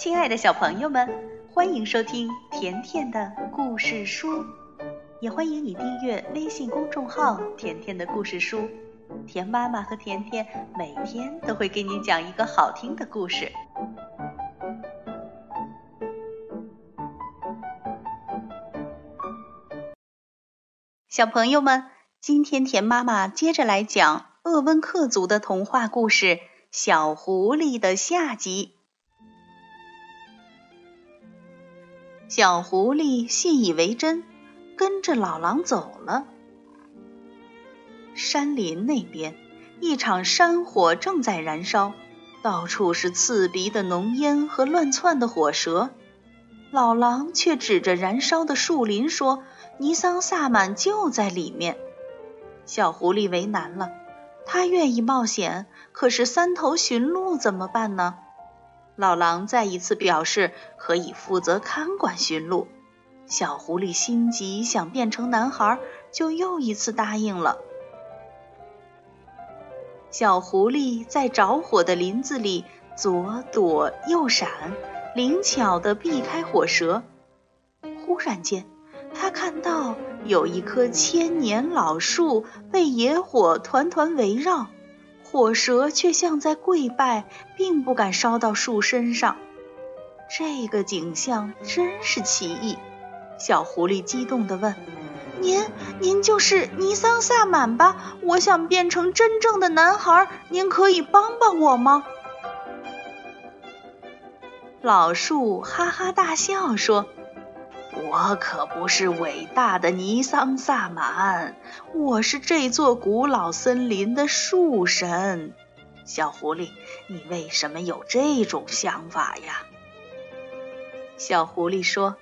亲爱的小朋友们，欢迎收听甜甜的故事书，也欢迎你订阅微信公众号“甜甜的故事书”。甜妈妈和甜甜每天都会给你讲一个好听的故事。小朋友们，今天甜妈妈接着来讲鄂温克族的童话故事《小狐狸》的下集。小狐狸信以为真，跟着老狼走了。山林那边，一场山火正在燃烧，到处是刺鼻的浓烟和乱窜的火蛇。老狼却指着燃烧的树林说：“尼桑萨满就在里面。”小狐狸为难了，他愿意冒险，可是三头驯鹿怎么办呢？老狼再一次表示可以负责看管驯鹿，小狐狸心急想变成男孩，就又一次答应了。小狐狸在着火的林子里左躲右闪，灵巧地避开火蛇。忽然间，他看到有一棵千年老树被野火团团围绕。火蛇却像在跪拜，并不敢烧到树身上。这个景象真是奇异。小狐狸激动地问：“您，您就是尼桑萨满吧？我想变成真正的男孩，您可以帮帮我吗？”老树哈哈大笑说。我可不是伟大的尼桑萨满，我是这座古老森林的树神。小狐狸，你为什么有这种想法呀？小狐狸说：“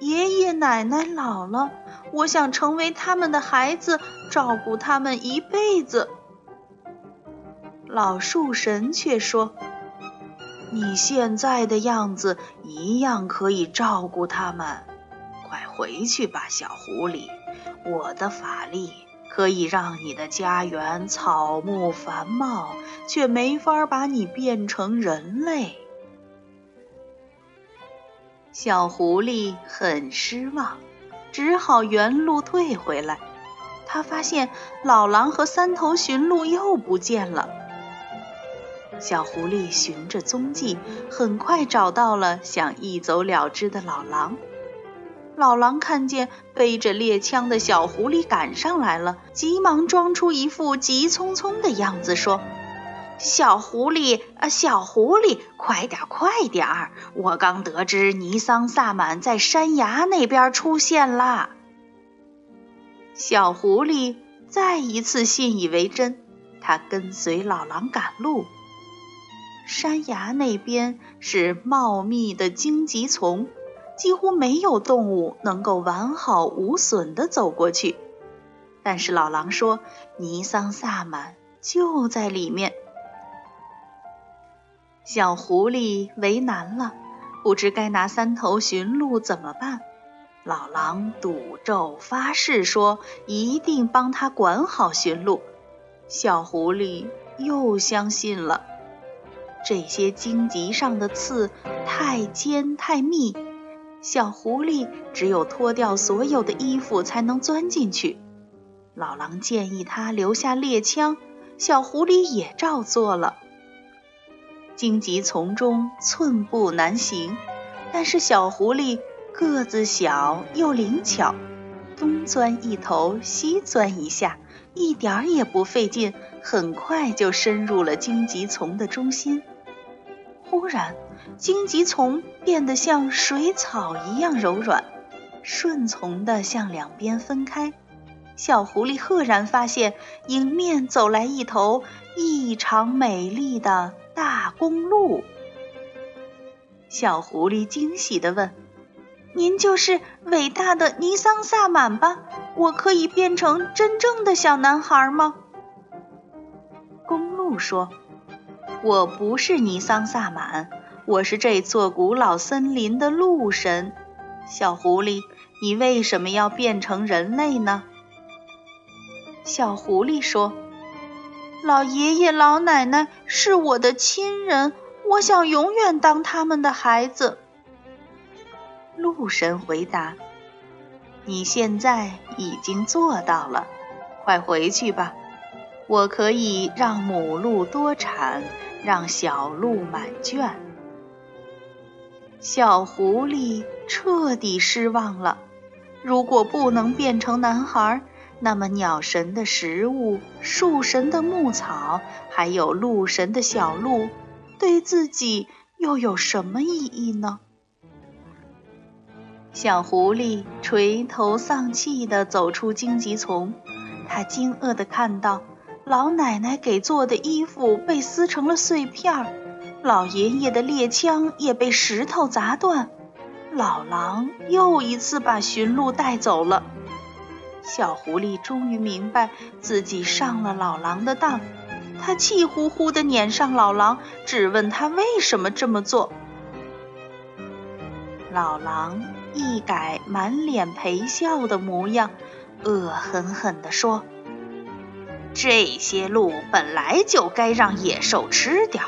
爷爷奶奶老了，我想成为他们的孩子，照顾他们一辈子。”老树神却说。你现在的样子一样可以照顾他们，快回去吧，小狐狸。我的法力可以让你的家园草木繁茂，却没法把你变成人类。小狐狸很失望，只好原路退回来。他发现老狼和三头驯鹿又不见了。小狐狸循着踪迹，很快找到了想一走了之的老狼。老狼看见背着猎枪的小狐狸赶上来了，急忙装出一副急匆匆的样子，说：“小狐狸，啊，小狐狸，快点，快点儿！我刚得知尼桑萨满在山崖那边出现啦。”小狐狸再一次信以为真，他跟随老狼赶路。山崖那边是茂密的荆棘丛，几乎没有动物能够完好无损地走过去。但是老狼说，尼桑萨满就在里面。小狐狸为难了，不知该拿三头驯鹿怎么办。老狼赌咒发誓说，一定帮他管好驯鹿。小狐狸又相信了。这些荆棘上的刺太尖太密，小狐狸只有脱掉所有的衣服才能钻进去。老狼建议他留下猎枪，小狐狸也照做了。荆棘丛中寸步难行，但是小狐狸个子小又灵巧，东钻一头西钻一下，一点儿也不费劲，很快就深入了荆棘丛的中心。忽然，荆棘丛变得像水草一样柔软，顺从地向两边分开。小狐狸赫然发现，迎面走来一头异常美丽的大公鹿。小狐狸惊喜地问：“您就是伟大的尼桑萨满吧？我可以变成真正的小男孩吗？”公鹿说。我不是尼桑萨满，我是这座古老森林的鹿神。小狐狸，你为什么要变成人类呢？小狐狸说：“老爷爷老奶奶是我的亲人，我想永远当他们的孩子。鹿神回答：“你现在已经做到了，快回去吧。我可以让母鹿多产，让小鹿满圈。”小狐狸彻底失望了。如果不能变成男孩，那么鸟神的食物、树神的牧草，还有鹿神的小鹿，对自己又有什么意义呢？小狐狸垂头丧气地走出荆棘丛，他惊愕地看到老奶奶给做的衣服被撕成了碎片儿，老爷爷的猎枪也被石头砸断。老狼又一次把驯鹿带走了。小狐狸终于明白自己上了老狼的当，他气呼呼地撵上老狼，质问他为什么这么做。老狼一改满脸陪笑的模样，恶狠狠地说：“这些鹿本来就该让野兽吃掉。”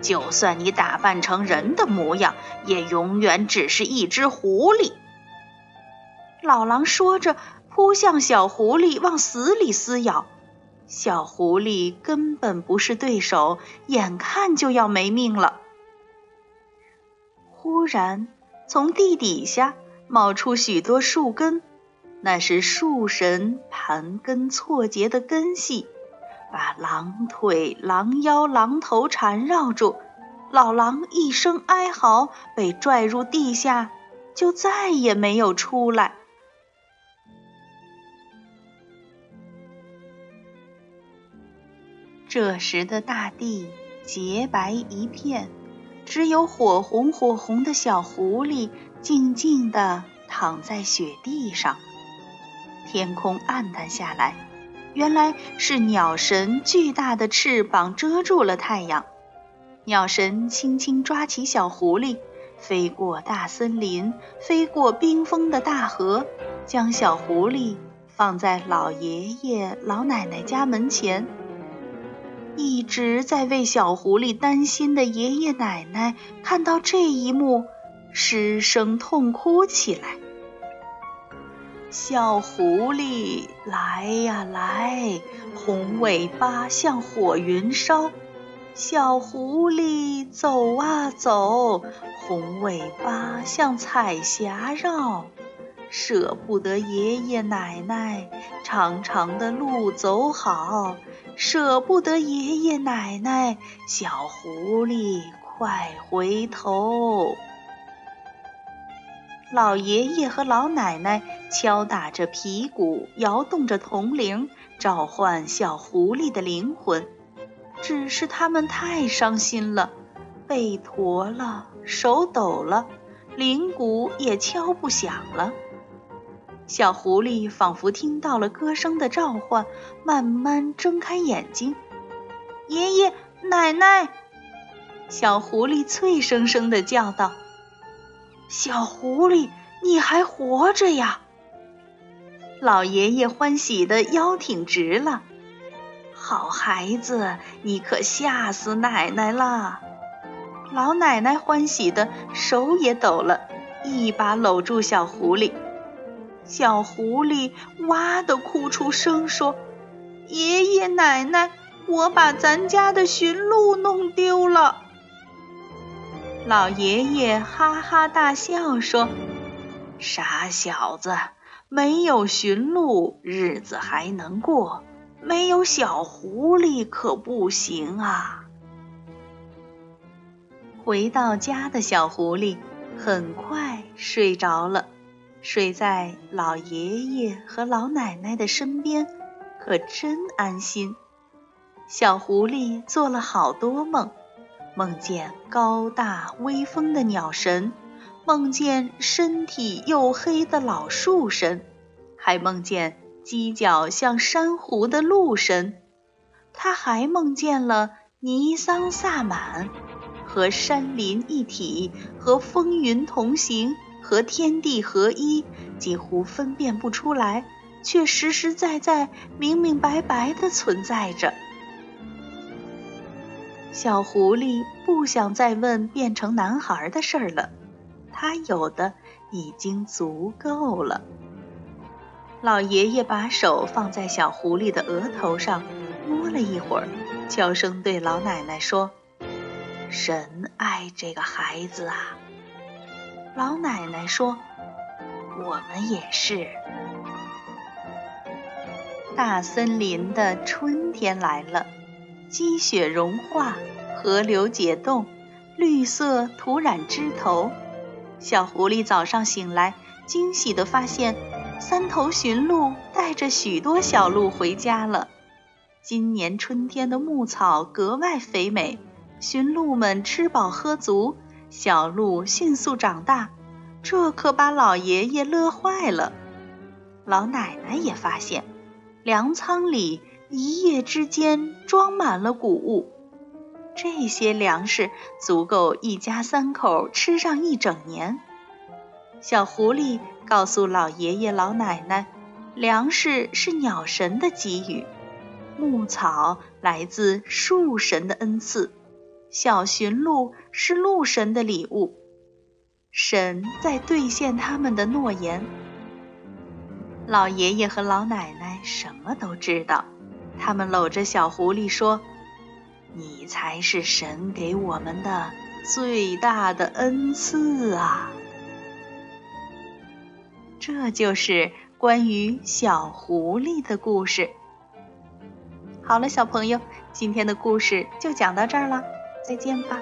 就算你打扮成人的模样，也永远只是一只狐狸。老狼说着，扑向小狐狸，往死里撕咬。小狐狸根本不是对手，眼看就要没命了。忽然，从地底下冒出许多树根，那是树神盘根错节的根系。把狼腿、狼腰、狼头缠绕住，老狼一声哀嚎，被拽入地下，就再也没有出来。这时的大地洁白一片，只有火红火红的小狐狸静静地躺在雪地上。天空暗淡下来。原来是鸟神巨大的翅膀遮住了太阳。鸟神轻轻抓起小狐狸，飞过大森林，飞过冰封的大河，将小狐狸放在老爷爷、老奶奶家门前。一直在为小狐狸担心的爷爷奶奶看到这一幕，失声痛哭起来。小狐狸，来呀来，红尾巴像火云烧。小狐狸，走啊走，红尾巴像彩霞绕。舍不得爷爷奶奶，长长的路走好。舍不得爷爷奶奶，小狐狸快回头。老爷爷和老奶奶敲打着皮鼓，摇动着铜铃，召唤小狐狸的灵魂。只是他们太伤心了，背驼了，手抖了，铃鼓也敲不响了。小狐狸仿佛听到了歌声的召唤，慢慢睁开眼睛。爷爷奶奶，小狐狸脆生生地叫道。小狐狸，你还活着呀！老爷爷欢喜的腰挺直了。好孩子，你可吓死奶奶了！老奶奶欢喜的手也抖了，一把搂住小狐狸。小狐狸哇的哭出声，说：“爷爷奶奶，我把咱家的驯鹿弄丢了。”老爷爷哈哈大笑说：“傻小子，没有驯鹿日子还能过，没有小狐狸可不行啊！”回到家的小狐狸很快睡着了，睡在老爷爷和老奶奶的身边，可真安心。小狐狸做了好多梦。梦见高大威风的鸟神，梦见身体黝黑的老树神，还梦见犄角像珊瑚的鹿神。他还梦见了尼桑萨满，和山林一体，和风云同行，和天地合一，几乎分辨不出来，却实实在在、明明白白地存在着。小狐狸不想再问变成男孩的事儿了，他有的已经足够了。老爷爷把手放在小狐狸的额头上，摸了一会儿，悄声对老奶奶说：“神爱这个孩子啊。”老奶奶说：“我们也是。”大森林的春天来了。积雪融化，河流解冻，绿色涂染枝头。小狐狸早上醒来，惊喜地发现，三头驯鹿带着许多小鹿回家了。今年春天的牧草格外肥美，驯鹿们吃饱喝足，小鹿迅速长大，这可把老爷爷乐坏了。老奶奶也发现，粮仓里。一夜之间装满了谷物，这些粮食足够一家三口吃上一整年。小狐狸告诉老爷爷老奶奶，粮食是鸟神的给予，牧草来自树神的恩赐，小驯鹿是鹿神的礼物，神在兑现他们的诺言。老爷爷和老奶奶什么都知道。他们搂着小狐狸说：“你才是神给我们的最大的恩赐啊！”这就是关于小狐狸的故事。好了，小朋友，今天的故事就讲到这儿了，再见吧。